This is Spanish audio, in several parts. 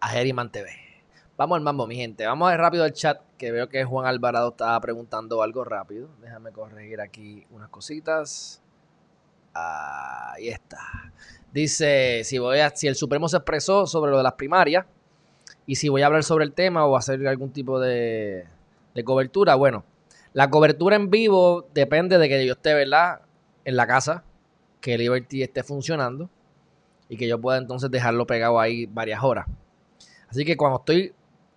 a Herriman TV. Vamos al mambo mi gente, vamos a ver rápido el chat que veo que Juan Alvarado estaba preguntando algo rápido. Déjame corregir aquí unas cositas. Ahí está. Dice si voy a, si el Supremo se expresó sobre lo de las primarias y si voy a hablar sobre el tema o hacer algún tipo de, de cobertura. Bueno, la cobertura en vivo depende de que yo esté, ¿verdad? En la casa que Liberty esté funcionando y que yo pueda entonces dejarlo pegado ahí varias horas. Así que cuando estoy,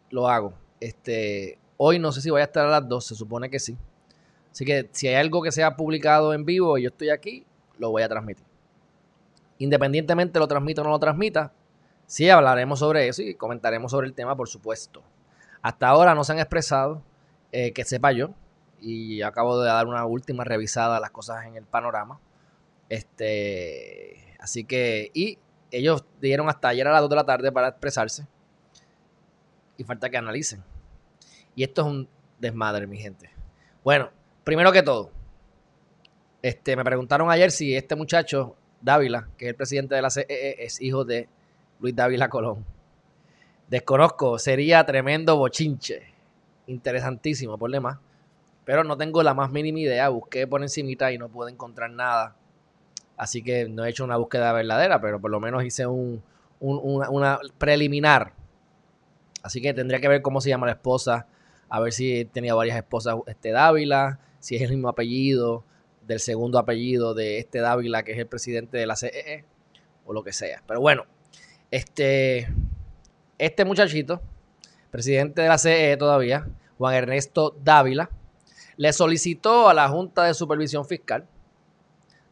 lo hago. Este, hoy no sé si voy a estar a las 2, se supone que sí. Así que si hay algo que sea publicado en vivo y yo estoy aquí, lo voy a transmitir. Independientemente lo transmita o no lo transmita, sí hablaremos sobre eso y comentaremos sobre el tema, por supuesto. Hasta ahora no se han expresado, eh, que sepa yo, y acabo de dar una última revisada a las cosas en el panorama. Este, así que, y ellos dieron hasta ayer a las 2 de la tarde para expresarse. Y falta que analicen. Y esto es un desmadre, mi gente. Bueno, primero que todo, este, me preguntaron ayer si este muchacho, Dávila, que es el presidente de la CEE, es hijo de Luis Dávila Colón. Desconozco, sería tremendo bochinche. Interesantísimo, por demás. Pero no tengo la más mínima idea. Busqué por encimita y no pude encontrar nada Así que no he hecho una búsqueda verdadera, pero por lo menos hice un, una, preliminar. Así que tendría que ver cómo se llama la esposa, a ver si tenía varias esposas este Dávila, si es el mismo apellido del segundo apellido de este Dávila, que es el presidente de la CEE, o lo que sea. Pero bueno, este, este muchachito, presidente de la CEE todavía, Juan Ernesto Dávila, le solicitó a la Junta de Supervisión Fiscal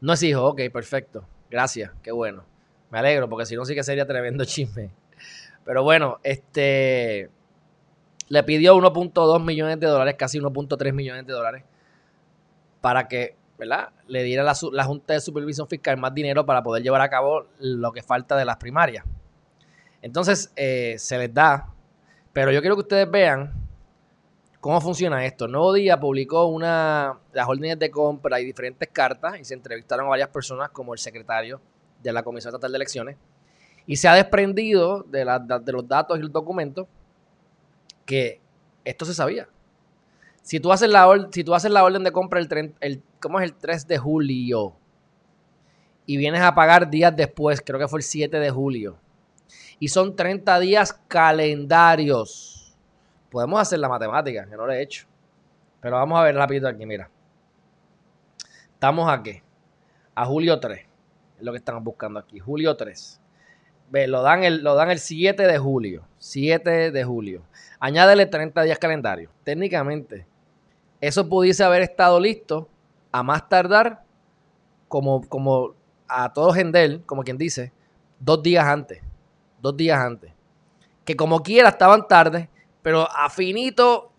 no es hijo, ok, perfecto. Gracias, qué bueno. Me alegro, porque si no sí que sería tremendo chisme. Pero bueno, este le pidió 1.2 millones de dólares, casi 1.3 millones de dólares, para que, ¿verdad? Le diera la, la Junta de Supervisión Fiscal más dinero para poder llevar a cabo lo que falta de las primarias. Entonces, eh, se les da, pero yo quiero que ustedes vean ¿Cómo funciona esto? Nuevo Día publicó una, las órdenes de compra y diferentes cartas y se entrevistaron a varias personas como el secretario de la Comisión Estatal de Elecciones y se ha desprendido de, de los datos y los documentos que esto se sabía. Si tú haces la, si tú haces la orden de compra el, el, ¿cómo es el 3 de julio? Y vienes a pagar días después, creo que fue el 7 de julio. Y son 30 días calendarios Podemos hacer la matemática, que no lo he hecho. Pero vamos a ver rápido aquí, mira. Estamos aquí. A julio 3. Es lo que estamos buscando aquí. Julio 3. Lo dan, el, lo dan el 7 de julio. 7 de julio. Añádele 30 días calendario. Técnicamente, eso pudiese haber estado listo a más tardar, como, como a todos Gendel, como quien dice, dos días antes. Dos días antes. Que como quiera estaban tarde pero afinito.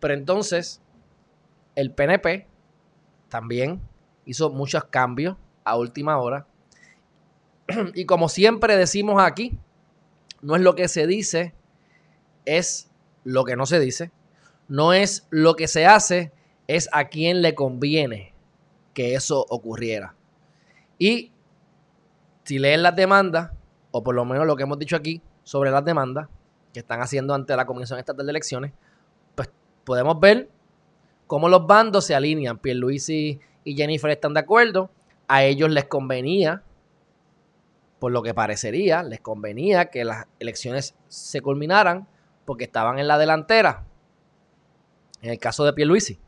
Pero entonces, el PNP también hizo muchos cambios a última hora. Y como siempre decimos aquí, no es lo que se dice, es lo que no se dice. No es lo que se hace, es a quien le conviene que eso ocurriera. Y si leen las demandas, o por lo menos lo que hemos dicho aquí sobre las demandas, que están haciendo ante la Comisión Estatal de Elecciones, pues podemos ver cómo los bandos se alinean. Pierluisi y Jennifer están de acuerdo. A ellos les convenía, por lo que parecería, les convenía que las elecciones se culminaran porque estaban en la delantera. En el caso de Pierluisi.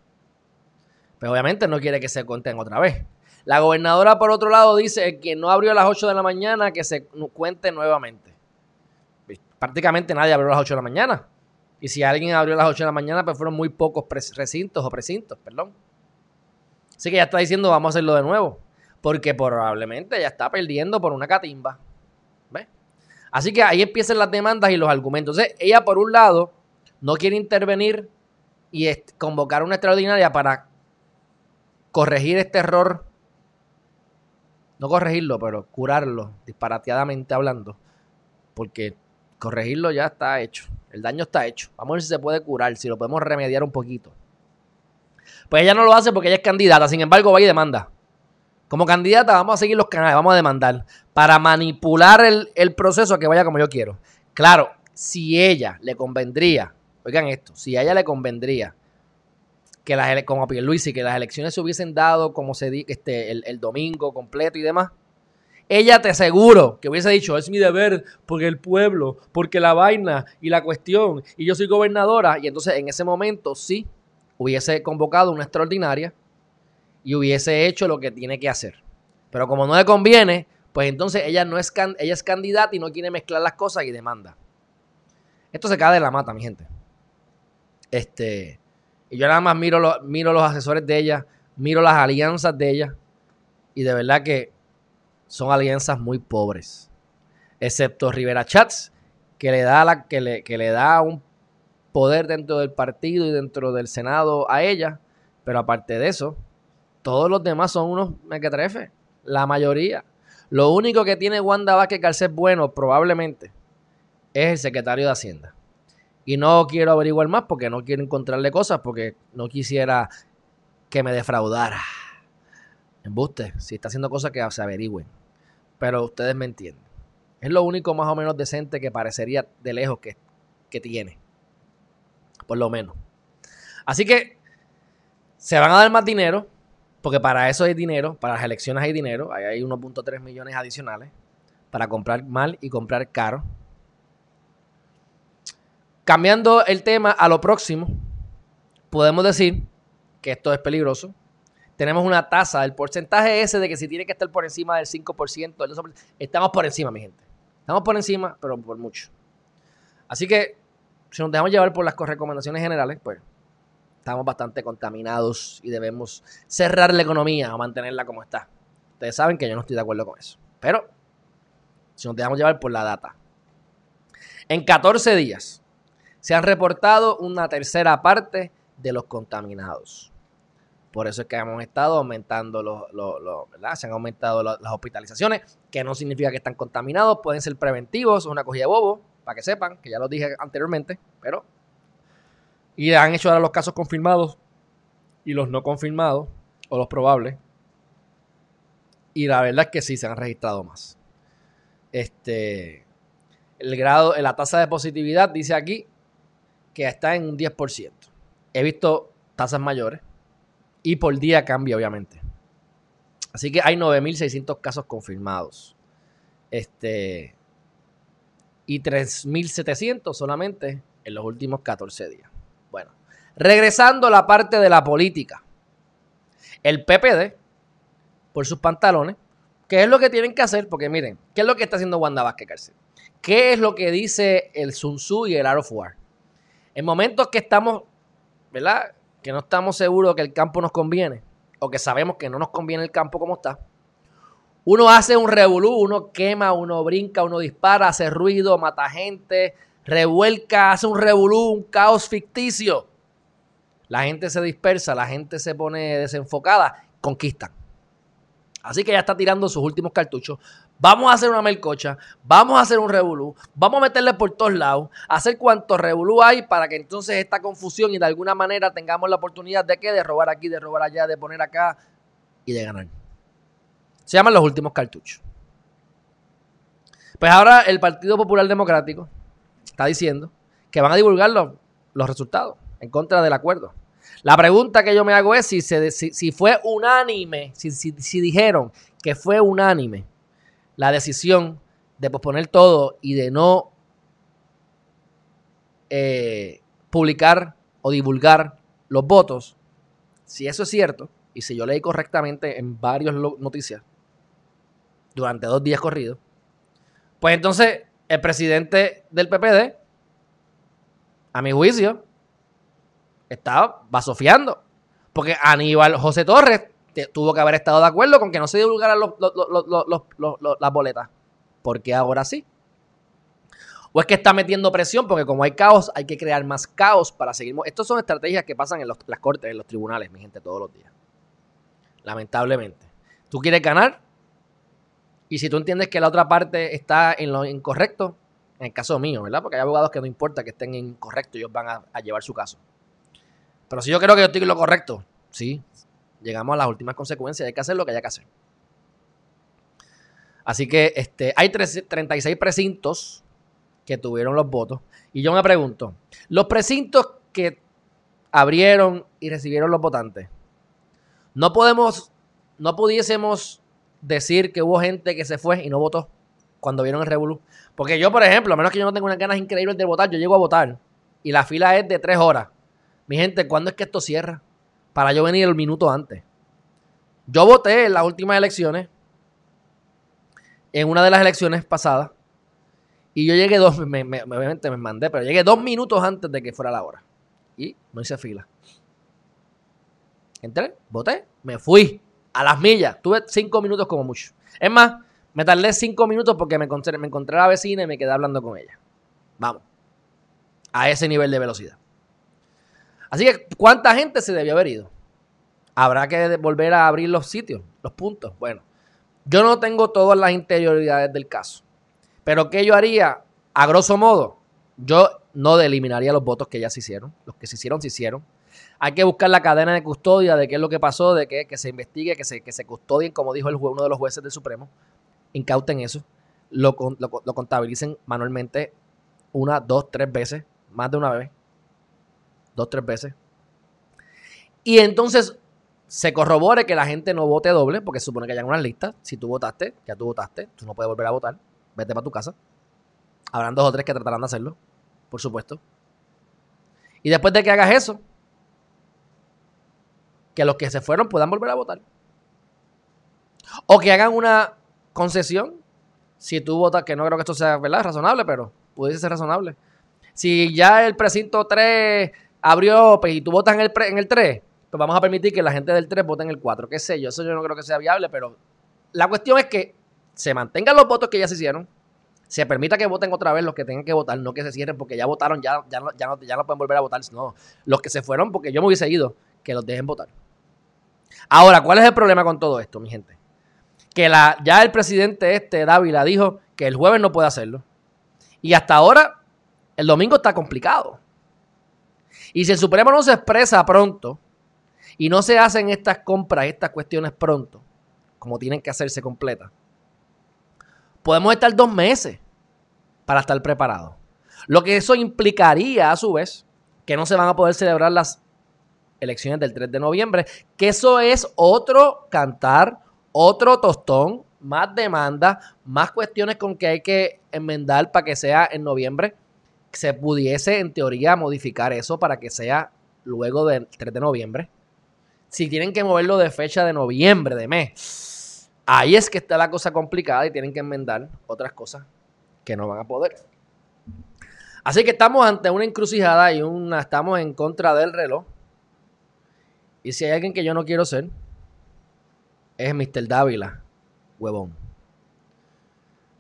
Pero obviamente no quiere que se cuenten otra vez. La gobernadora, por otro lado, dice que no abrió a las 8 de la mañana, que se cuente nuevamente prácticamente nadie abrió a las 8 de la mañana. Y si alguien abrió a las 8 de la mañana, pues fueron muy pocos recintos o precintos, perdón. Así que ya está diciendo, vamos a hacerlo de nuevo. Porque probablemente ya está perdiendo por una catimba. ¿Ves? Así que ahí empiezan las demandas y los argumentos. Entonces, ella por un lado no quiere intervenir y convocar una extraordinaria para corregir este error, no corregirlo, pero curarlo, disparateadamente hablando, porque corregirlo ya está hecho, el daño está hecho. Vamos a ver si se puede curar, si lo podemos remediar un poquito. Pues ella no lo hace porque ella es candidata, sin embargo va y demanda. Como candidata vamos a seguir los canales, vamos a demandar para manipular el, el proceso a que vaya como yo quiero. Claro, si ella le convendría, oigan esto, si a ella le convendría que las como Pierluisi, que las elecciones se hubiesen dado como se di, este, el, domingo completo y demás, ella te aseguro que hubiese dicho, es mi deber, porque el pueblo, porque la vaina y la cuestión, y yo soy gobernadora, y entonces en ese momento sí hubiese convocado una extraordinaria y hubiese hecho lo que tiene que hacer. Pero como no le conviene, pues entonces ella no es ella es candidata y no quiere mezclar las cosas y demanda. Esto se cae de la mata, mi gente. Este, y yo nada más miro, miro los asesores de ella, miro las alianzas de ella, y de verdad que son alianzas muy pobres. Excepto Rivera Chats, que le da, que le, que le da un poder dentro del partido y dentro del Senado a ella. Pero aparte de eso, todos los demás son unos mequetrefes. La mayoría. Lo único que tiene Wanda Vázquez Garcés bueno, probablemente, es el secretario de Hacienda. Y no quiero averiguar más porque no quiero encontrarle cosas, porque no quisiera que me defraudara. Embuste, si está haciendo cosas que se averigüen. Pero ustedes me entienden. Es lo único más o menos decente que parecería de lejos que, que tiene. Por lo menos. Así que se van a dar más dinero, porque para eso hay dinero, para las elecciones hay dinero, ahí hay 1.3 millones adicionales para comprar mal y comprar caro. Cambiando el tema a lo próximo, podemos decir que esto es peligroso. Tenemos una tasa, el porcentaje ese de que si tiene que estar por encima del 5%, estamos por encima, mi gente. Estamos por encima, pero por mucho. Así que, si nos dejamos llevar por las recomendaciones generales, pues estamos bastante contaminados y debemos cerrar la economía o mantenerla como está. Ustedes saben que yo no estoy de acuerdo con eso. Pero, si nos dejamos llevar por la data. En 14 días, se han reportado una tercera parte de los contaminados. Por eso es que hemos estado aumentando los, ¿verdad? Se han aumentado las hospitalizaciones, que no significa que están contaminados, pueden ser preventivos, es una cogida de bobo, para que sepan, que ya lo dije anteriormente, pero... Y han hecho ahora los casos confirmados y los no confirmados, o los probables. Y la verdad es que sí, se han registrado más. Este, el grado, la tasa de positividad dice aquí que está en un 10%. He visto tasas mayores y por día cambia, obviamente. Así que hay 9.600 casos confirmados. Este, y 3.700 solamente en los últimos 14 días. Bueno, regresando a la parte de la política. El PPD, por sus pantalones, ¿qué es lo que tienen que hacer? Porque miren, ¿qué es lo que está haciendo Wanda Vázquez Cárcel? ¿Qué es lo que dice el Sun Tzu y el Art of War? En momentos que estamos, ¿verdad? Que no estamos seguros que el campo nos conviene, o que sabemos que no nos conviene el campo como está, uno hace un revolú, uno quema, uno brinca, uno dispara, hace ruido, mata gente, revuelca, hace un revolú, un caos ficticio. La gente se dispersa, la gente se pone desenfocada, conquistan. Así que ya está tirando sus últimos cartuchos. Vamos a hacer una melcocha, vamos a hacer un revolú, vamos a meterle por todos lados, hacer cuanto revolú hay para que entonces esta confusión y de alguna manera tengamos la oportunidad de que de robar aquí, de robar allá, de poner acá y de ganar. Se llaman los últimos cartuchos. Pues ahora el Partido Popular Democrático está diciendo que van a divulgar los, resultados en contra del acuerdo. La pregunta que yo me hago es si, si, fue unánime, si, si dijeron que fue unánime la decisión de posponer todo y de no eh, publicar o divulgar los votos, si eso es cierto, y si yo leí correctamente en varias noticias durante dos días corridos, pues entonces el presidente del PPD, a mi juicio, estaba vasofiando. Porque Aníbal José Torres tuvo que haber estado de acuerdo con que no se divulgaran las boletas. Porque ahora sí. ¿O es que está metiendo presión? Porque como hay caos, hay que crear más caos para seguir. Estas son estrategias que pasan en las cortes, en los tribunales, mi gente, todos los días. Lamentablemente. Tú quieres ganar y si tú entiendes que la otra parte está en lo incorrecto, en el caso mío, ¿verdad? Porque hay abogados que no importa que estén incorrectos, ellos van a, llevar su caso. Pero si yo creo que yo estoy en lo correcto, sí, llegamos a las últimas consecuencias, hay que hacer lo que haya que hacer. Así que este, hay 36 precintos que tuvieron los votos. Y yo me pregunto, los precintos que abrieron y recibieron los votantes, no podemos, no pudiésemos decir que hubo gente que se fue y no votó cuando vieron el Revolu. Porque yo, por ejemplo, a menos que yo no tenga unas ganas increíbles de votar, yo llego a votar y la fila es de tres horas. Mi gente, ¿cuándo es que esto cierra? Para yo venir el minuto antes. Yo voté en las últimas elecciones, en una de las elecciones pasadas, y yo llegué dos, me, obviamente me mandé, pero llegué dos minutos antes de que fuera la hora. Y no hice fila. Entré, voté, me fui a las millas. Tuve cinco minutos como mucho. Es más, me tardé cinco minutos porque me encontré, me a la vecina y me quedé hablando con ella. Vamos. A ese nivel de velocidad. Así que, ¿cuánta gente se debió haber ido? Habrá que volver a abrir los sitios, los puntos. Bueno, yo no tengo todas las interioridades del caso. Pero ¿qué yo haría? A grosso modo, yo no eliminaría los votos que ya se hicieron. Los que se hicieron, se hicieron. Hay que buscar la cadena de custodia de qué es lo que pasó, de que, que se investigue, que se, que se custodien, como dijo el, uno de los jueces del Supremo incauten eso, lo, lo, contabilicen manualmente una, dos, tres veces, más de una vez, dos, tres veces. Y entonces se corrobore que la gente no vote doble, porque se supone que hayan unas listas. Si tú votaste, ya tú votaste, tú no puedes volver a votar, vete para tu casa. Habrán dos o tres que tratarán de hacerlo, por supuesto. Y después de que hagas eso, que los que se fueron puedan volver a votar. O que hagan una concesión. Si tú votas, que no creo que esto sea ¿verdad? razonable, pero pudiese ser razonable. Si ya el precinto 3 abrió pues, y tú votas en el, en el 3, pues vamos a permitir que la gente del 3 vote en el 4. ¿Qué sé yo? Eso yo no creo que sea viable, pero la cuestión es que se mantengan los votos que ya se hicieron, se permita que voten otra vez los que tengan que votar, no que se cierren porque ya votaron, ya, ya, no, ya, no, ya no pueden volver a votar. No, los que se fueron porque yo me hubiese ido, que los dejen votar. Ahora, ¿cuál es el problema con todo esto, mi gente? que la, ya el presidente este, Dávila, dijo que el jueves no puede hacerlo. Y hasta ahora, el domingo está complicado. Y si el Supremo no se expresa pronto y no se hacen estas compras, estas cuestiones pronto, como tienen que hacerse completas, podemos estar dos meses para estar preparados. Lo que eso implicaría, a su vez, que no se van a poder celebrar las elecciones del 3 de noviembre, que eso es otro cantar otro tostón, más demanda, más cuestiones con que hay que enmendar para que sea en noviembre. Se pudiese, en teoría, modificar eso para que sea luego del 3 de noviembre. Si tienen que moverlo de fecha de noviembre, de mes, ahí es que está la cosa complicada y tienen que enmendar otras cosas que no van a poder. Así que estamos ante una encrucijada y una, estamos en contra del reloj. Y si hay alguien que yo no quiero ser, es Mr. Dávila, huevón.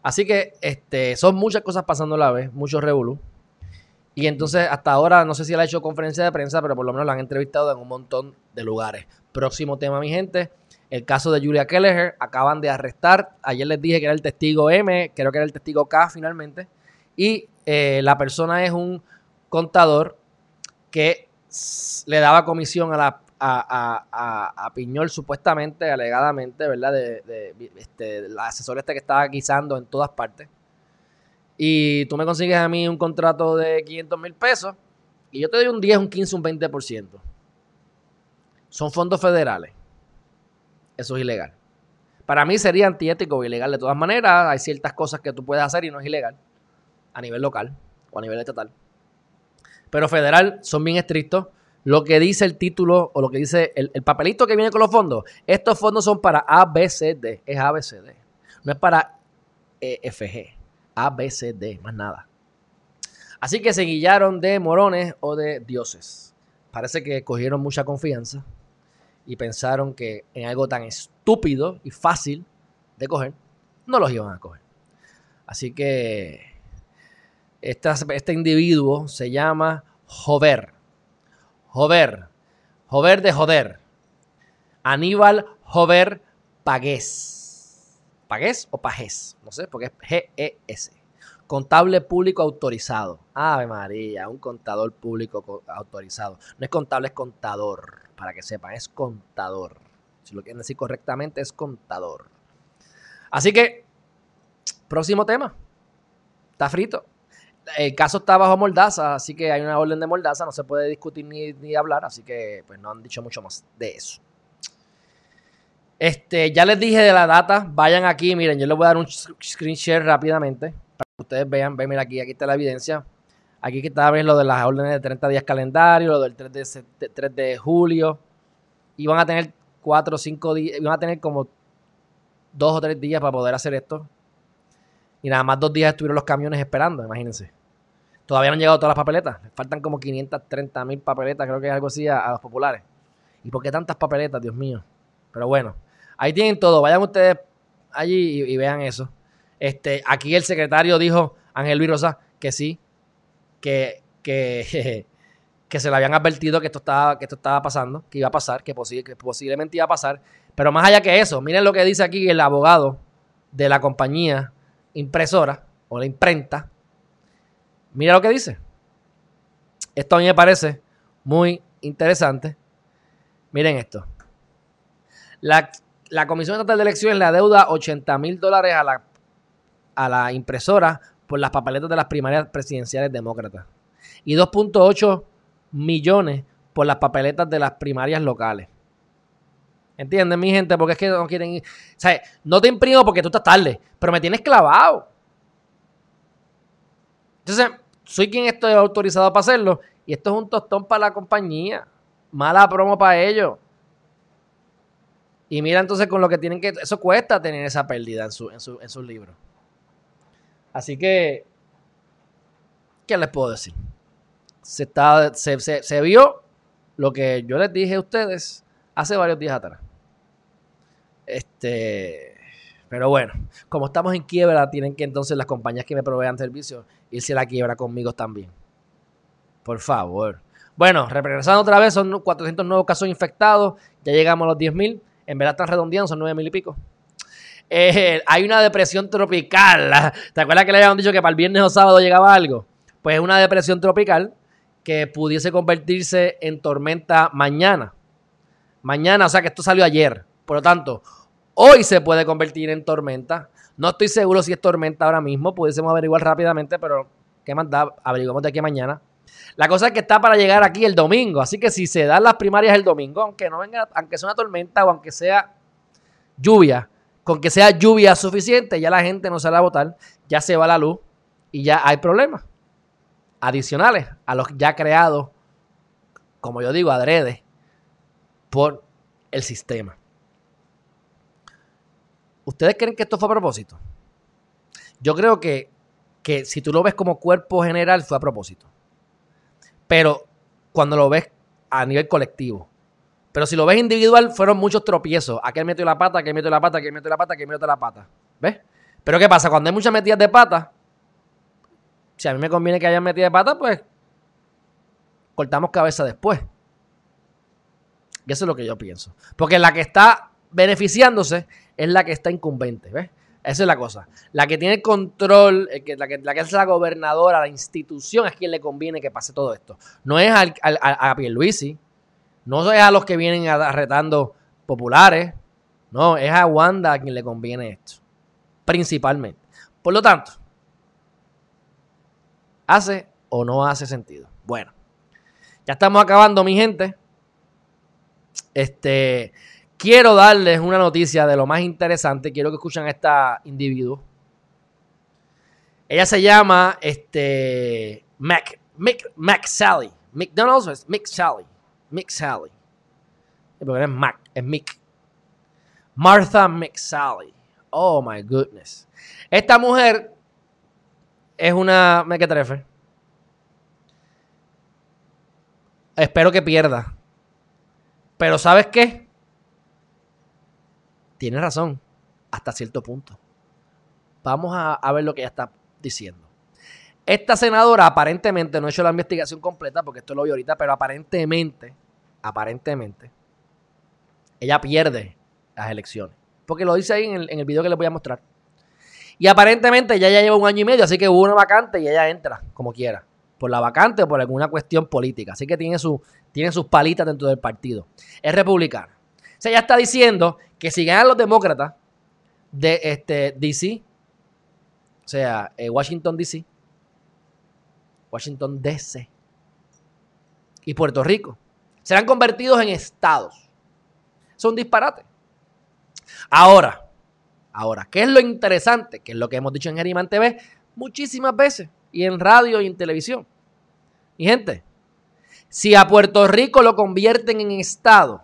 Así que este, son muchas cosas pasando a la vez, muchos revolú. Y entonces, hasta ahora, no sé si él ha hecho conferencia de prensa, pero por lo menos lo han entrevistado en un montón de lugares. Próximo tema, mi gente. El caso de Julia Kelleher. Acaban de arrestar. Ayer les dije que era el testigo M, creo que era el testigo K finalmente. Y eh, la persona es un contador que le daba comisión a la a, Piñol supuestamente, alegadamente, ¿verdad? De, de, este, la asesora este que estaba guisando en todas partes. Y tú me consigues a mí un contrato de 500 mil pesos y yo te doy un 10, un 15, un 20%. Son fondos federales. Eso es ilegal. Para mí sería antiético o ilegal de todas maneras. Hay ciertas cosas que tú puedes hacer y no es ilegal a nivel local o a nivel estatal. Pero federal son bien estrictos lo que dice el título o lo que dice el, papelito que viene con los fondos. Estos fondos son para ABCD, es ABCD. No es para EFG, ABCD, más nada. Así que se guillaron de morones o de dioses. Parece que cogieron mucha confianza y pensaron que en algo tan estúpido y fácil de coger, no los iban a coger. Así que este individuo se llama Jover. Jover. Jover de joder. Aníbal Jover Pagués. ¿Pagués o Pagés? No sé, porque es G-E-S. Contable público autorizado. Ave María, un contador público autorizado. No es contable, es contador. Para que sepan, es contador. Si lo quieren decir correctamente, es contador. Así que, próximo tema. Está frito. El caso está bajo mordaza, así que hay una orden de mordaza, no se puede discutir ni, ni hablar, así que pues no han dicho mucho más de eso. Este, ya les dije de la data, vayan aquí, miren, yo les voy a dar un screen share rápidamente para que ustedes vean, ven, mira aquí, aquí está la evidencia. Aquí está ven lo de las órdenes de 30 días calendario, lo del 3 de, 3 de julio. Y van a tener 4 o 5 días, van a tener como 2 o 3 días para poder hacer esto. Y nada más dos días estuvieron los camiones esperando, imagínense. Todavía no han llegado todas las papeletas. faltan como 530 mil papeletas, creo que es algo así, a, los populares. ¿Y por qué tantas papeletas, Dios mío? Pero bueno, ahí tienen todo. Vayan ustedes allí y, vean eso. Este, aquí el secretario dijo, Ángel Luis Rosa, que sí, que, que, que se le habían advertido que esto, estaba, que esto estaba pasando, que iba a pasar, que, que posiblemente iba a pasar. Pero más allá que eso, miren lo que dice aquí el abogado de la compañía impresora o la imprenta. Mira lo que dice. Esto a mí me parece muy interesante. Miren esto. La, Comisión Estatal de Elecciones le adeuda 80 mil dólares a la, a la impresora por las papeletas de las primarias presidenciales demócratas y 2.8 millones por las papeletas de las primarias locales. ¿Entienden, mi gente? Porque es que no quieren ir. O sea, no te imprimo porque tú estás tarde, pero me tienes clavado. Entonces, soy quien estoy autorizado para hacerlo y esto es un tostón para la compañía. Mala promo para ellos. Y mira entonces con lo que tienen que... Eso cuesta tener esa pérdida en, su, en, su, en sus libros. Así que... ¿Qué les puedo decir? Se, está, se, se vio lo que yo les dije a ustedes hace varios días atrás. Este, pero bueno, como estamos en quiebra, tienen que entonces las compañías que me provean servicios irse a la quiebra conmigo también. Por favor. Bueno, regresando otra vez, son 400 nuevos casos infectados. Ya llegamos a los 10.000. En verdad están redondeando, son 9.000 y pico. Eh, hay una depresión tropical. ¿Te acuerdas que le habían dicho que para el viernes o sábado llegaba algo? Pues es una depresión tropical que pudiese convertirse en tormenta mañana. Mañana, o sea que esto salió ayer. Por lo tanto, hoy se puede convertir en tormenta. No estoy seguro si es tormenta ahora mismo, pudiésemos averiguar rápidamente, pero ¿qué más da? Averiguamos de aquí a mañana. La cosa es que está para llegar aquí el domingo, así que si se dan las primarias el domingo, aunque no venga, aunque sea una tormenta o aunque sea lluvia, con que sea lluvia suficiente, ya la gente no sale a votar, ya se va la luz y ya hay problemas adicionales a los ya creados, como yo digo, adrede, por el sistema. ¿Ustedes creen que esto fue a propósito? Yo creo que, que si tú lo ves como cuerpo general fue a propósito. Pero cuando lo ves a nivel colectivo. Pero si lo ves individual, fueron muchos tropiezos. Aquel metió la pata, aquel metió la pata, aquel metió la pata, aquel metió la pata. ¿Ves? Pero ¿qué pasa? Cuando hay muchas metidas de pata, si a mí me conviene que haya metidas de pata, pues cortamos cabeza después. Y eso es lo que yo pienso. Porque la que está beneficiándose es la que está incumbente, ¿ves? Esa es la cosa. La que tiene control, la, que, la que es la gobernadora, la institución, es quien le conviene que pase todo esto. No es al, al, a Pierluisi, no es a los que vienen arretando populares, no, es a Wanda a quien le conviene esto. Principalmente. Por lo tanto, ¿hace o no hace sentido? Bueno, ya estamos acabando, mi gente. Este, Quiero darles una noticia de lo más interesante. Quiero que escuchen a esta individuo. Ella se llama este, Mac, Mick, Mac Sally. McDonald's es Mick Sally. Mick Sally. Es Mac, es Mick. Martha McSally. Oh my goodness. Esta mujer es una mequetrefe. Espero que pierda. Pero ¿sabes qué? Tiene razón hasta cierto punto. Vamos a, ver lo que ella está diciendo. Esta senadora aparentemente, no he hecho la investigación completa porque esto lo vi ahorita, pero aparentemente, aparentemente, ella pierde las elecciones. Porque lo dice ahí en el, en el video que les voy a mostrar. Y aparentemente ya, ya lleva un año y medio, así que hubo una vacante y ella entra como quiera. Por la vacante o por alguna cuestión política. Así que tiene, su, tiene sus palitas dentro del partido. Es republicana. O sea, ella está diciendo que si ganan los demócratas de este, DC, o sea, eh, Washington DC, Washington DC y Puerto Rico, serán convertidos en estados. Es un disparate. Ahora, ahora, ¿qué es lo interesante? Que es lo que hemos dicho en Geriman TV muchísimas veces, y en radio y en televisión. Mi gente, si a Puerto Rico lo convierten en estado,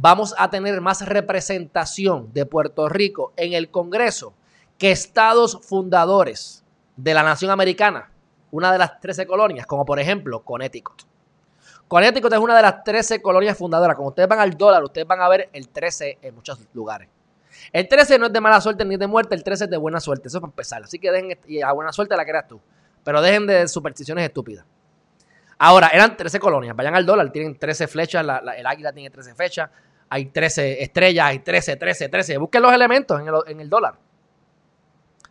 vamos a tener más representación de Puerto Rico en el Congreso que estados fundadores de la nación americana, una de las 13 colonias, como por ejemplo Connecticut. Connecticut es una de las 13 colonias fundadoras. Como ustedes van al dólar, ustedes van a ver el 13 en muchos lugares. El 13 no es de mala suerte ni de muerte, el 13 es de buena suerte. Eso es para empezar. Así que dejen, y a buena suerte la creas tú. Pero dejen de supersticiones estúpidas. Ahora, eran 13 colonias. Vayan al dólar, tienen 13 flechas, el águila tiene 13 flechas, hay 13 estrellas, hay 13, 13, 13. Busquen los elementos en el, en el dólar.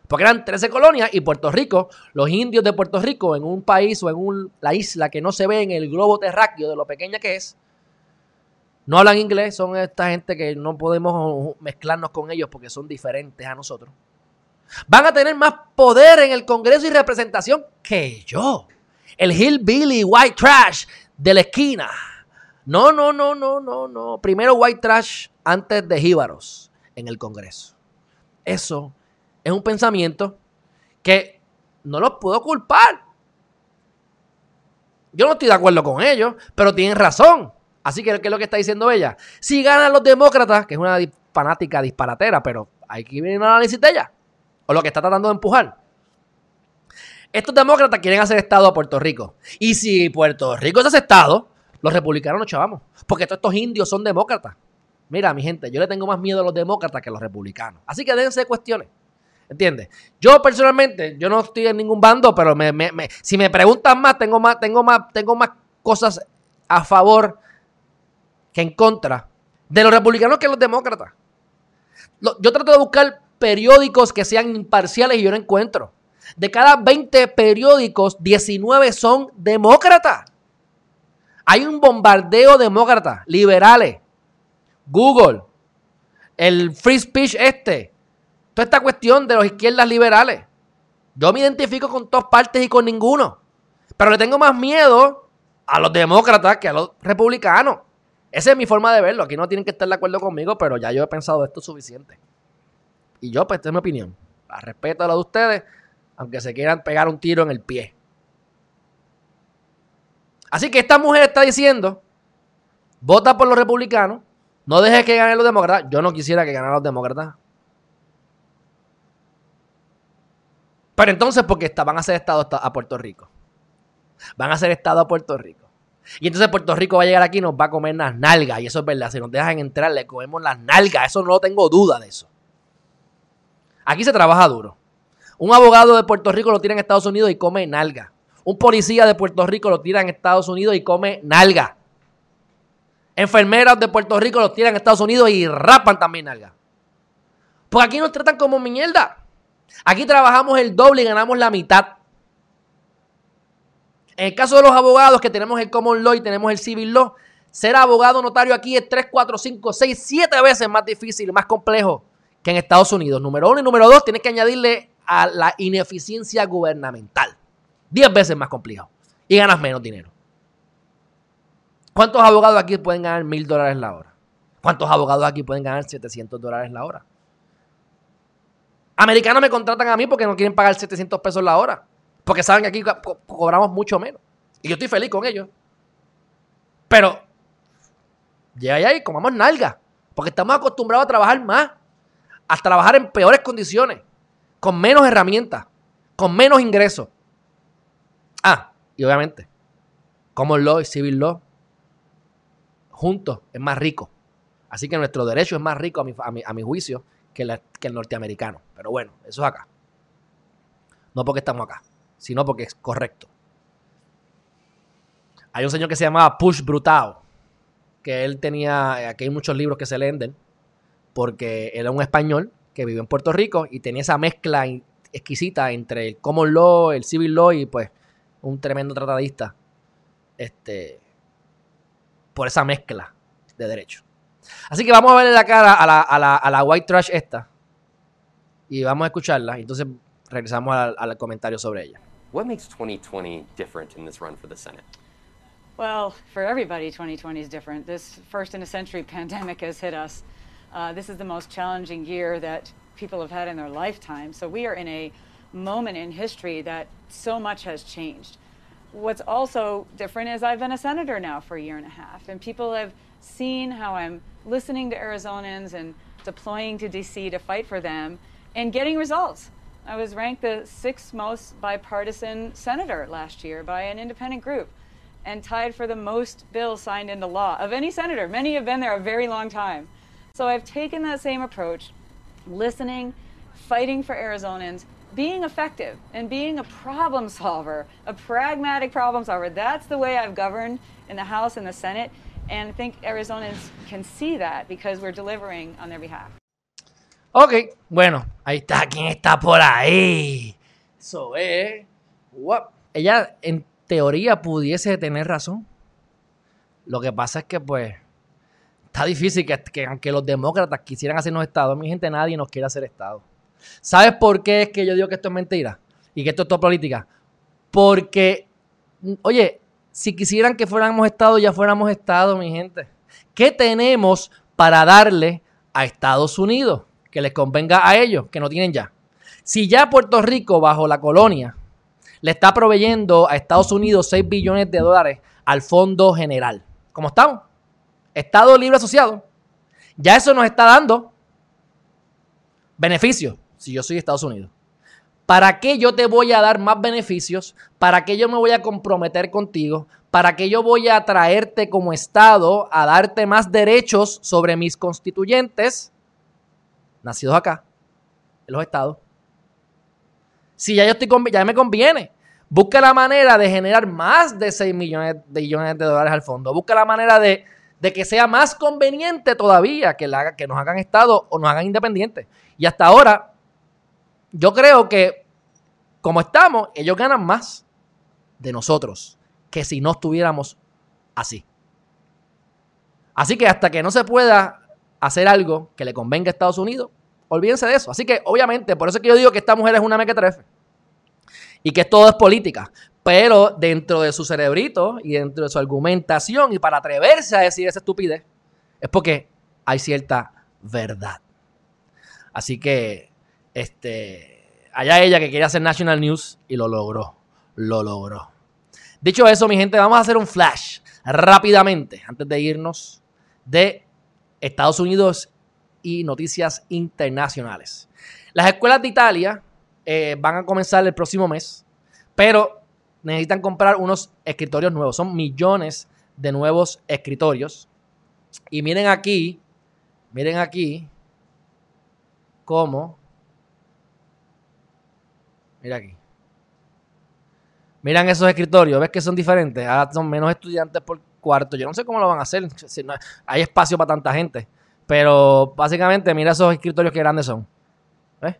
Porque eran 13 colonias y Puerto Rico, los indios de Puerto Rico en un país o en un, la isla que no se ve en el globo terráqueo de lo pequeña que es, no hablan inglés, son esta gente que no podemos mezclarnos con ellos porque son diferentes a nosotros. Van a tener más poder en el Congreso y representación que yo. El Hillbilly White Trash de la esquina. No, no, no, no, no, no. Primero White Trash antes de Jíbaros en el Congreso. Eso es un pensamiento que no los puedo culpar. Yo no estoy de acuerdo con ellos, pero tienen razón. Así que, ¿qué es lo que está diciendo ella? Si ganan los demócratas, que es una fanática disparatera, pero hay que ver un análisis de ella, o lo que está tratando de empujar. Estos demócratas quieren hacer Estado a Puerto Rico. Y si Puerto Rico es ese Estado, los republicanos nos chavamos. Porque todos estos indios son demócratas. Mira, mi gente, yo le tengo más miedo a los demócratas que a los republicanos. Así que déjense de cuestiones. ¿Entiendes? Yo personalmente, yo no estoy en ningún bando, pero me, si me preguntan más, tengo más, tengo más, tengo más cosas a favor que en contra de los republicanos que los demócratas. Yo trato de buscar periódicos que sean imparciales y yo no encuentro. De cada 20 periódicos, 19 son demócratas. Hay un bombardeo demócrata, liberales, Google, el free speech este, toda esta cuestión de los izquierdas liberales. Yo me identifico con todas partes y con ninguno. Pero le tengo más miedo a los demócratas que a los republicanos. Esa es mi forma de verlo. Aquí no tienen que estar de acuerdo conmigo, pero ya yo he pensado esto suficiente. Y yo, pues, esta es mi opinión. La respeto a la de ustedes, aunque se quieran pegar un tiro en el pie. Así que esta mujer está diciendo, vota por los republicanos, no dejes que ganen los demócratas. Yo no quisiera que ganaran los demócratas. Pero entonces, porque van a hacer Estado a Puerto Rico. Van a hacer Estado a Puerto Rico. Y entonces Puerto Rico va a llegar aquí y nos va a comer las nalgas. Y eso es verdad. Si nos dejan entrar, le comemos las nalgas. Eso no tengo duda de eso. Aquí se trabaja duro. Un abogado de Puerto Rico lo tira en Estados Unidos y come nalga. Un policía de Puerto Rico lo tira en Estados Unidos y come nalga. Enfermeras de Puerto Rico lo tiran en Estados Unidos y rapan también nalga. Porque aquí nos tratan como mierda. Aquí trabajamos el doble y ganamos la mitad. En el caso de los abogados, que tenemos el common law y tenemos el civil law, ser abogado notario aquí es 3, 4, 5, 6, 7 veces más difícil, más complejo que en Estados Unidos. Número uno y número dos, tienes que añadirle a la ineficiencia gubernamental. 10 veces más complicado. Y ganas menos dinero. ¿Cuántos abogados aquí pueden ganar mil dólares la hora? ¿Cuántos abogados aquí pueden ganar 700 dólares la hora? Americanos me contratan a mí porque no quieren pagar 700 pesos la hora. Porque saben que aquí cobramos mucho menos. Y yo estoy feliz con ellos. Pero llega allá y comamos nalga. Porque estamos acostumbrados a trabajar más. A trabajar en peores condiciones. Con menos herramientas. Con menos ingresos. Ah, y obviamente, como law y civil law, juntos es más rico. Así que nuestro derecho es más rico a mi, a mi, juicio que, que, el norteamericano. Pero bueno, eso es acá. No porque estamos acá. sino porque es correcto. Hay un señor que se llamaba Push Brutao, que él tenía, aquí hay muchos libros que se leen porque él era un español que vivió en Puerto Rico y tenía esa mezcla exquisita entre el common law, el civil law y pues un tremendo tratadista. Este, por esa mezcla de derecho. Así que vamos a verle la cara a la, a la, a la white trash esta y vamos a escucharla y entonces regresamos al, al comentario sobre ella. What makes 2020 different in this run for the Senate? Well, for everybody, 2020 is different. This first in a century pandemic has hit us. Uh, this is the most challenging year that people have had in their lifetime. So we are in a moment in history that so much has changed. What's also different is I've been a senator now for a year and a half, and people have seen how I'm listening to Arizonans and deploying to DC to fight for them and getting results. I was ranked the sixth most bipartisan senator last year by an independent group and tied for the most bills signed into law of any senator. Many have been there a very long time. So I've taken that same approach, listening, fighting for Arizonans, being effective, and being a problem solver, a pragmatic problem solver. That's the way I've governed in the House and the Senate. And I think Arizonans can see that because we're delivering on their behalf. Ok, bueno, ahí está. ¿Quién está por ahí? Eso es. What? Ella, en teoría, pudiese tener razón. Lo que pasa es que, pues, está difícil que, que aunque los demócratas quisieran hacernos Estado, mi gente, nadie nos quiere hacer Estado. ¿Sabes por qué es que yo digo que esto es mentira? Y que esto es todo política. Porque, oye, si quisieran que fuéramos Estado, ya fuéramos Estado, mi gente. ¿Qué tenemos para darle a Estados Unidos? Que les convenga a ellos, que no tienen ya. Si ya Puerto Rico, bajo la colonia, le está proveyendo a Estados Unidos 6 billones de dólares al Fondo General. ¿Cómo estamos? Estado Libre Asociado. Ya eso nos está dando beneficios si yo soy Estados Unidos. ¿Para qué yo te voy a dar más beneficios? ¿Para qué yo me voy a comprometer contigo? ¿Para qué yo voy a traerte como Estado a darte más derechos sobre mis constituyentes nacidos acá, en los estados? Si ya yo estoy ya me conviene. Busca la manera de generar más de 6 millones de, millones de dólares al fondo. Busca la manera de, de que sea más conveniente todavía que, la, que nos hagan Estado o nos hagan independientes. Y hasta ahora, yo creo que como estamos, ellos ganan más de nosotros que si no estuviéramos así. Así que hasta que no se pueda hacer algo que le convenga a Estados Unidos, olvídense de eso. Así que, obviamente, por eso es que yo digo que esta mujer es una mequetrefe y que todo es política. Pero dentro de su cerebrito y dentro de su argumentación y para atreverse a decir esa estupidez, es porque hay cierta verdad. Así que, este, allá ella que quería hacer National News y lo logró. Lo logró. Dicho eso, mi gente, vamos a hacer un flash rápidamente antes de irnos de Estados Unidos y noticias internacionales. Las escuelas de Italia eh, van a comenzar el próximo mes, pero necesitan comprar unos escritorios nuevos. Son millones de nuevos escritorios. Y miren aquí, miren aquí, cómo. Mira aquí. Miran esos escritorios, ves que son diferentes. Son menos estudiantes por cuarto. Yo no sé cómo lo van a hacer. hay espacio para tanta gente. Pero básicamente, mira esos escritorios que grandes son. ¿Ves?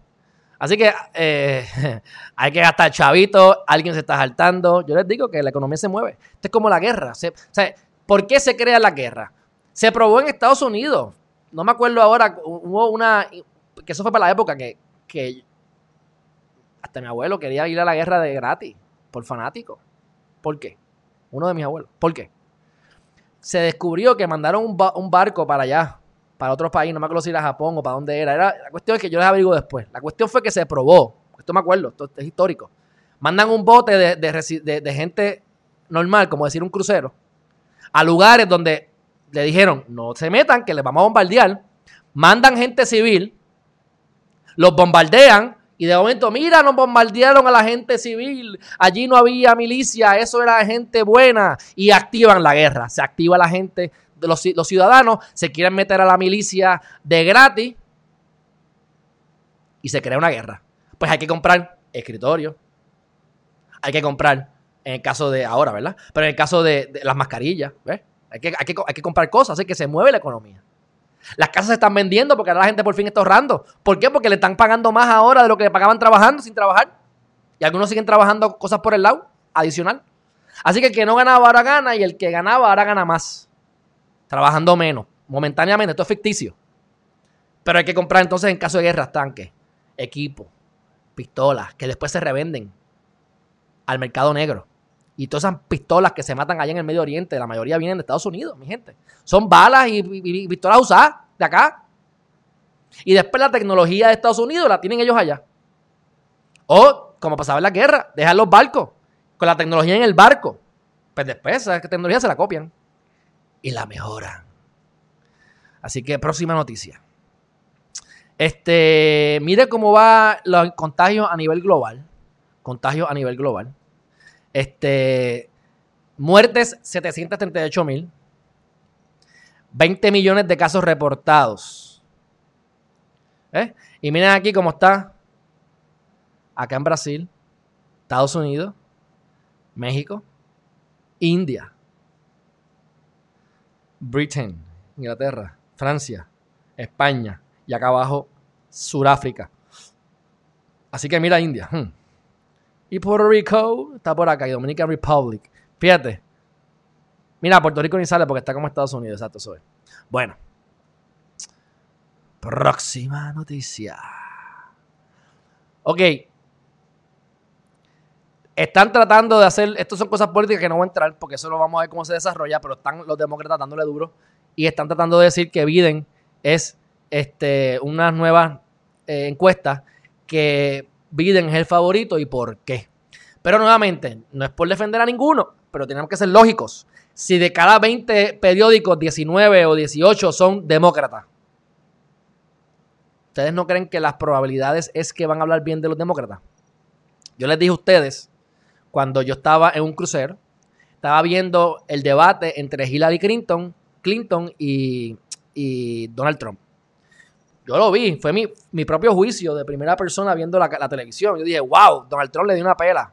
Así que eh, hay que gastar chavito, alguien se está saltando. Yo les digo que la economía se mueve. Esto es como la guerra. ¿Por qué se crea la guerra? Se probó en Estados Unidos. No me acuerdo ahora, hubo una, que eso fue para la época que, que hasta mi abuelo quería ir a la guerra de gratis, por fanático. ¿Por qué? Uno de mis abuelos. ¿Por qué? Se descubrió que mandaron un, barco para allá, para otro país, no me acuerdo si era Japón o para dónde era. era. La cuestión es que yo les averiguo después. La cuestión fue que se probó. Esto me acuerdo, esto es histórico. Mandan un bote de gente normal, como decir un crucero, a lugares donde le dijeron, no se metan, que les vamos a bombardear. Mandan gente civil, los bombardean y de momento, mira, nos bombardearon a la gente civil. Allí no había milicia, eso era gente buena. Y activan la guerra. Se activa la gente los, los ciudadanos se quieren meter a la milicia de gratis y se crea una guerra. Pues hay que comprar escritorio, Hay que comprar, en el caso de ahora, ¿verdad? Pero en el caso de, de las mascarillas, ¿ves? Hay que, hay, que, hay que comprar cosas, así que se mueve la economía. Las casas se están vendiendo porque ahora la gente por fin está ahorrando. ¿Por qué? Porque le están pagando más ahora de lo que le pagaban trabajando sin trabajar. Y algunos siguen trabajando cosas por el lado, adicional. Así que el que no ganaba ahora gana y el que ganaba ahora gana más. Trabajando menos, momentáneamente. Esto es ficticio. Pero hay que comprar entonces en caso de guerras tanques, equipo, pistolas, que después se revenden al mercado negro. Y todas esas pistolas que se matan allá en el Medio Oriente, la mayoría vienen de Estados Unidos, mi gente. Son balas y, pistolas usadas de acá. Y después la tecnología de Estados Unidos la tienen ellos allá. O, como pasaba en la guerra, dejan los barcos con la tecnología en el barco. Pues después esa tecnología se la copian y la mejoran. Así que próxima noticia. Este, mire cómo va los contagios a nivel global. Contagios a nivel global. Este, muertes 738 mil. 20 millones de casos reportados. ¿Eh? Y miren aquí cómo está. Acá en Brasil, Estados Unidos, México, India, Britain, Inglaterra, Francia, España y acá abajo Suráfrica. Así que mira India. hmm. Y Puerto Rico está por acá y Dominican Republic. Fíjate. Mira, Puerto Rico ni sale porque está como Estados Unidos, exacto, es. Bueno. Próxima noticia. Ok. Están tratando de hacer. Estas son cosas políticas que no voy a entrar porque eso lo vamos a ver cómo se desarrolla, pero están los demócratas dándole duro y están tratando de decir que Biden es este, unas nuevas eh, encuestas que Biden es el favorito y por qué. Pero nuevamente, no es por defender a ninguno, pero tenemos que ser lógicos. Si de cada 20 periódicos, 19 o 18 son demócratas, ¿ustedes no creen que las probabilidades es que van a hablar bien de los demócratas? Yo les dije a ustedes, cuando yo estaba en un crucero, estaba viendo el debate entre Hillary Clinton, Clinton y, y Donald Trump. Yo lo vi, fue mi, mi propio juicio de primera persona viendo la, la televisión. Yo dije, wow, Donald Trump le dio una pela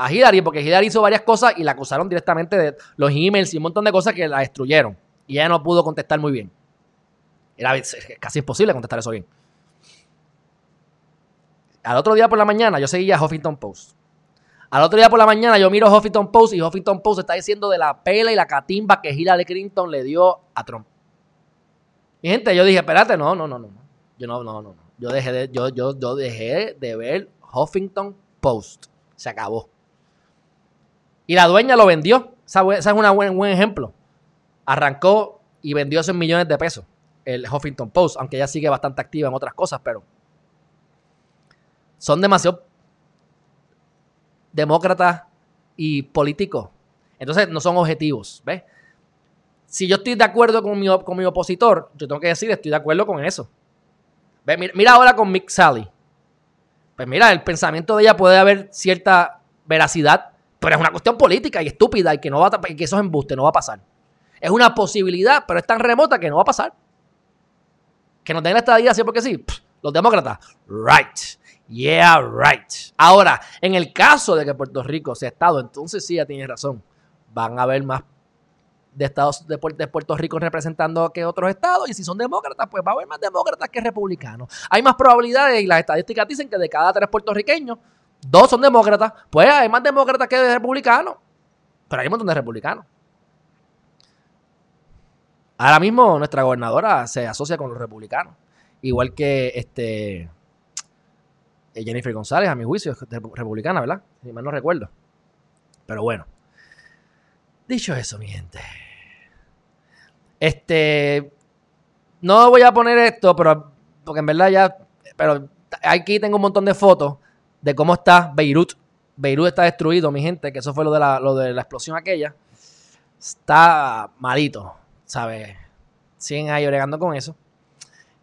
a Hillary porque Hillary hizo varias cosas y la acusaron directamente de los emails y un montón de cosas que la destruyeron. Y ella no pudo contestar muy bien. Era casi imposible contestar eso bien. Al otro día por la mañana yo seguía Huffington Post. Al otro día por la mañana yo miro Huffington Post y Huffington Post está diciendo de la pela y la catimba que Hillary Clinton le dio a Trump. Mi gente, yo dije, espérate, no, no, no, no. Yo no, no, no. Yo dejé de, yo, yo, yo dejé de ver Huffington Post. Se acabó. Y la dueña lo vendió. Esa, esa es un buen, buen ejemplo. Arrancó y vendió esos millones de pesos. El Huffington Post, aunque ella sigue bastante activa en otras cosas, pero son demasiado demócratas y políticos. Entonces no son objetivos, ¿ves? Si yo estoy de acuerdo con mi, con mi opositor, yo tengo que decir, estoy de acuerdo con eso. ¿Ves? Mira, ahora con Mick Sally. Pues mira, el pensamiento de ella puede haber cierta veracidad, pero es una cuestión política y estúpida y que, no va a, y que eso es embuste, no va a pasar. Es una posibilidad, pero es tan remota que no va a pasar. Que nos den la estadía así porque sí. Los demócratas, right. Yeah, right. Ahora, en el caso de que Puerto Rico sea Estado, entonces sí, ya tienes razón. Van a haber más de estados de, Puerto Rico representando que otros estados. Y si son demócratas, pues va a haber más demócratas que republicanos. Hay más probabilidades y las estadísticas dicen que de cada tres puertorriqueños, dos son demócratas. Pues hay más demócratas que republicanos. Pero hay un montón de republicanos. Ahora mismo nuestra gobernadora se asocia con los republicanos. Igual que este Jennifer González, a mi juicio, es republicana, ¿verdad? Si mal no recuerdo. Pero bueno. Dicho eso, mi gente. Este. No voy a poner esto, pero. Porque en verdad ya. Pero aquí tengo un montón de fotos de cómo está Beirut. Beirut está destruido, mi gente, que eso fue lo de la, lo de la explosión aquella. Está malito, ¿sabes? Siguen ahí bregando con eso.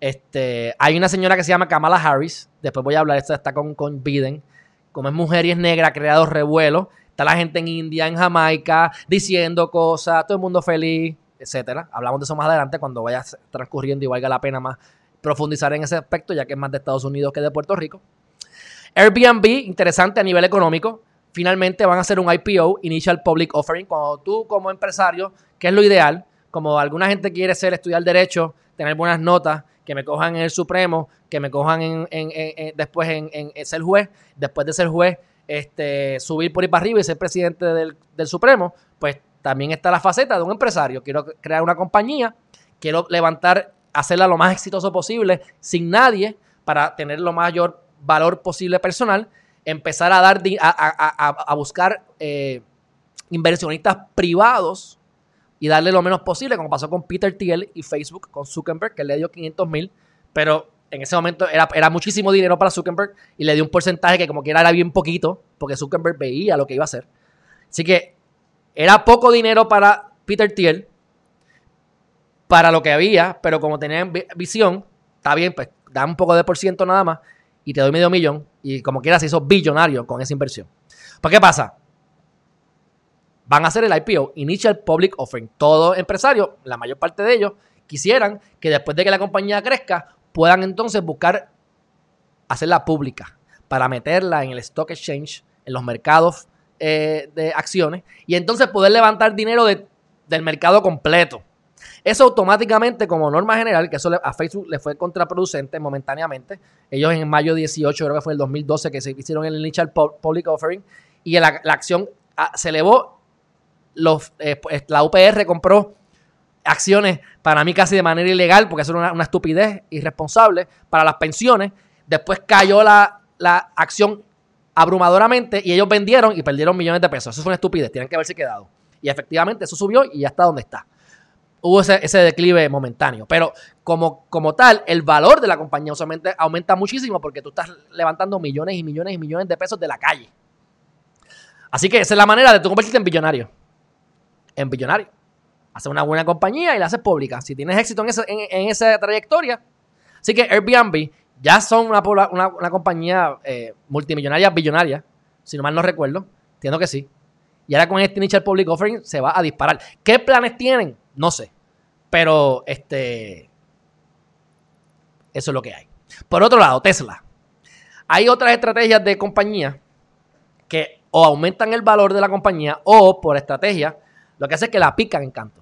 Este, hay una señora que se llama Kamala Harris. Después voy a hablar, esta está con, con Biden. Como es mujer y es negra, ha creado revuelo. Está la gente en India, en Jamaica, diciendo cosas, todo el mundo feliz, etcétera. Hablamos de eso más adelante cuando vaya transcurriendo y valga la pena más profundizar en ese aspecto, ya que es más de Estados Unidos que de Puerto Rico. Airbnb, interesante a nivel económico. finalmente van a hacer un IPO, Initial Public Offering, cuando tú como empresario, que es lo ideal, como alguna gente quiere ser estudiar derecho, tener buenas notas, que me cojan en el Supremo, que me cojan en, en- después en ser juez, después de ser juez, este, subir por ahí para arriba y ser presidente del, Supremo, pues también está la faceta de un empresario. Quiero crear una compañía, quiero levantar, hacerla lo más exitoso posible, sin nadie, para tener lo mayor valor posible personal, empezar a dar, a buscar eh, inversionistas privados y darle lo menos posible, como pasó con Peter Thiel y Facebook, con Zuckerberg, que le dio 500 mil, pero en ese momento era, era muchísimo dinero para Zuckerberg y le dio un porcentaje que como quiera era bien poquito, porque Zuckerberg veía lo que iba a hacer. Así que era poco dinero para Peter Thiel, para lo que había, pero como tenían vi- visión, está bien, pues da un poco de por ciento nada más y te doy medio millón y como quiera se hizo billonario con esa inversión. ¿Pues qué pasa? Van a hacer el IPO, Initial Public Offering. Todo empresario, la mayor parte de ellos, quisieran que después de que la compañía crezca, puedan entonces buscar hacerla pública para meterla en el stock exchange, en los mercados eh, de acciones y entonces poder levantar dinero de- del mercado completo. Eso automáticamente, como norma general, que eso a Facebook le fue contraproducente momentáneamente. Ellos en mayo 18, creo que fue el 2012, que se hicieron el Initial Pu- Public Offering y la, la acción ah, se elevó. Los, eh, la UPR compró acciones para mí casi de manera ilegal, porque eso era una, una estupidez irresponsable para las pensiones. Después cayó la, la acción abrumadoramente y ellos vendieron y perdieron millones de pesos. Eso fue una estupidez, tienen que haberse quedado. Y efectivamente eso subió y ya está donde está. Hubo ese, ese declive momentáneo. Pero como, como tal, el valor de la compañía usualmente aumenta muchísimo porque tú estás levantando millones y millones y millones de pesos de la calle. Así que esa es la manera de tú convertirte en billonario. En billonario. Haces una buena compañía y la haces pública. Si tienes éxito en esa, en, esa trayectoria. Así que Airbnb ya son una- una compañía eh, multimillonaria, billonaria. Si no mal no recuerdo. Entiendo que sí. Y ahora con este Initial Public Offering se va a disparar. ¿Qué planes tienen? No sé. Pero este. Eso es lo que hay. Por otro lado, Tesla. Hay otras estrategias de compañía que o aumentan el valor de la compañía o por estrategia lo que hace es que la pican en canto.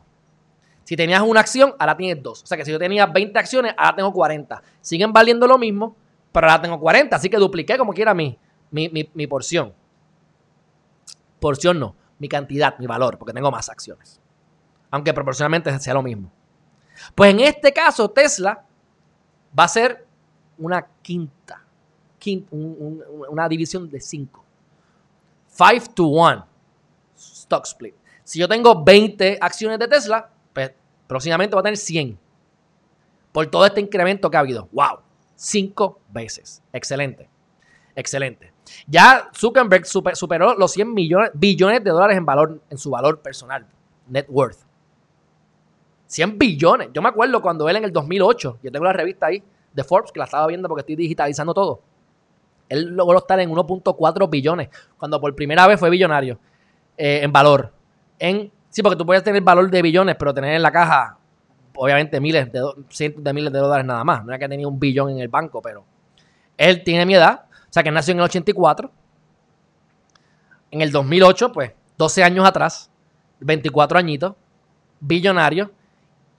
Si tenías una acción, ahora tienes dos. O sea que si yo tenía 20 acciones, ahora tengo 40. Siguen valiendo lo mismo, pero ahora tengo 40. Así que dupliqué como quiera mi, mi, mi- mi porción. Porción no, mi cantidad, mi valor, porque tengo más acciones. Aunque proporcionalmente sea lo mismo. Pues en este caso, Tesla va a ser una quinta. quin- un- un- una división de 5. 5 to 1 stock split. Si yo tengo 20 acciones de Tesla, próximamente va a tener 100. Por todo este incremento que ha habido. ¡Wow! Cinco veces. Excelente. Excelente. Ya Zuckerberg super- superó los 100 millones, billones de dólares en valor, en su valor personal. Net worth. 100 billones. Yo me acuerdo cuando él en el 2008, yo tengo la revista ahí de Forbes, que la estaba viendo porque estoy digitalizando todo. Él logró estar en 1.4 billones, cuando por primera vez fue billonario eh, en valor. En, sí, porque tú puedes tener valor de billones, pero tener en la caja, obviamente, miles de cientos de miles de dólares nada más. No es que tenía un billón en el banco, pero él tiene mi edad, o sea que nació en el 84. En el 2008, pues, 12 años atrás, 24 añitos, billonario,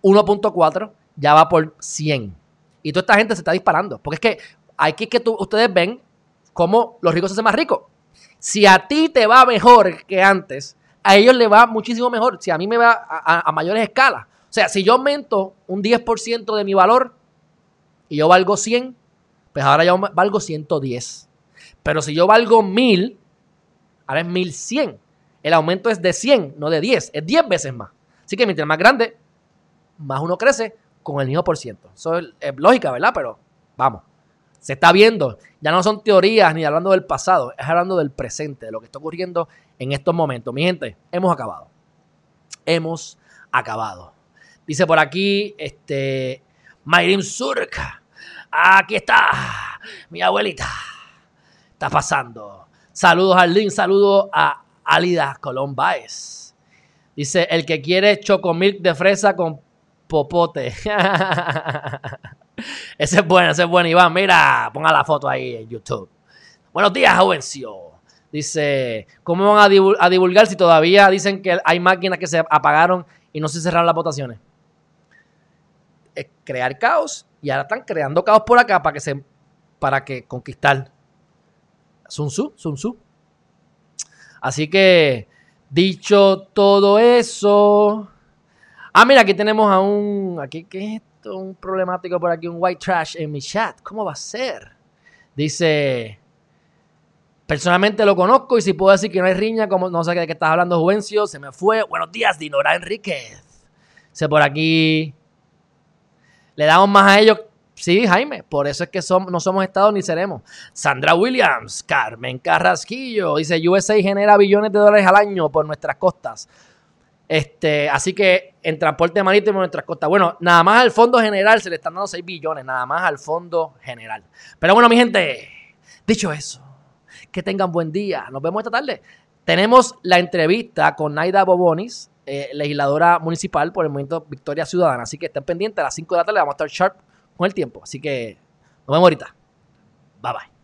1.4, ya va por 100. Y toda esta gente se está disparando. Porque es que hay que que tú- ustedes ven cómo los ricos se hacen más ricos. Si a ti te va mejor que antes, a ellos les va muchísimo mejor. Si a mí me va a, mayores escalas. O sea, si yo aumento un 10% de mi valor y yo valgo 100, pues ahora yo valgo 110. Pero si yo valgo 1000, ahora es 1100. El aumento es de 100, no de 10. Es 10 veces más. Así que mientras más grande, más uno crece con el mismo por ciento. Eso es, es lógica, ¿verdad? Pero vamos. Se está viendo. Ya no son teorías ni hablando del pasado, es hablando del presente, de lo que está ocurriendo en estos momentos. Mi gente, hemos acabado. Hemos acabado. Dice por aquí, este, Mayrim Surk. Aquí está, mi abuelita. Está pasando. Saludos al link, saludos a Alida Colón Baez. Dice, el que quiere chocomilk de fresa con popote. ese es bueno, ese es bueno, Iván. Mira, ponga la foto ahí en YouTube. Buenos días, Jovencio. Dice, ¿cómo van a, divul- a divulgar si todavía dicen que hay máquinas que se apagaron y no se cerraron las votaciones? Es crear caos y ahora están creando caos por acá para que para que conquistar Sun Tzu, Sun Tzu. Así que dicho todo eso, ah mira aquí tenemos a un aquí qué es esto, un problemático por aquí, un white trash en mi chat. ¿Cómo va a ser? Dice Personalmente lo conozco y si puedo decir que no hay riña, como no sé de qué estás hablando, Juvencio, se me fue. Buenos días, Dinora Enríquez. Dice por aquí. Le damos más a ellos. Sí, Jaime, por eso es que no somos Estados ni seremos. Sandra Williams, Carmen Carrasquillo, dice USA genera billones de dólares al año por nuestras costas. Este, así que en transporte marítimo nuestras costas. Bueno, nada más al fondo general se le están dando 6 billones, nada más al fondo general. Pero bueno, mi gente, dicho eso, que tengan buen día. Nos vemos esta tarde. Tenemos la entrevista con Naida Bobonis, eh, legisladora municipal por el movimiento Victoria Ciudadana. Así que estén pendientes, a las 5 de la tarde vamos a estar sharp con el tiempo. Así que nos vemos ahorita. Bye bye.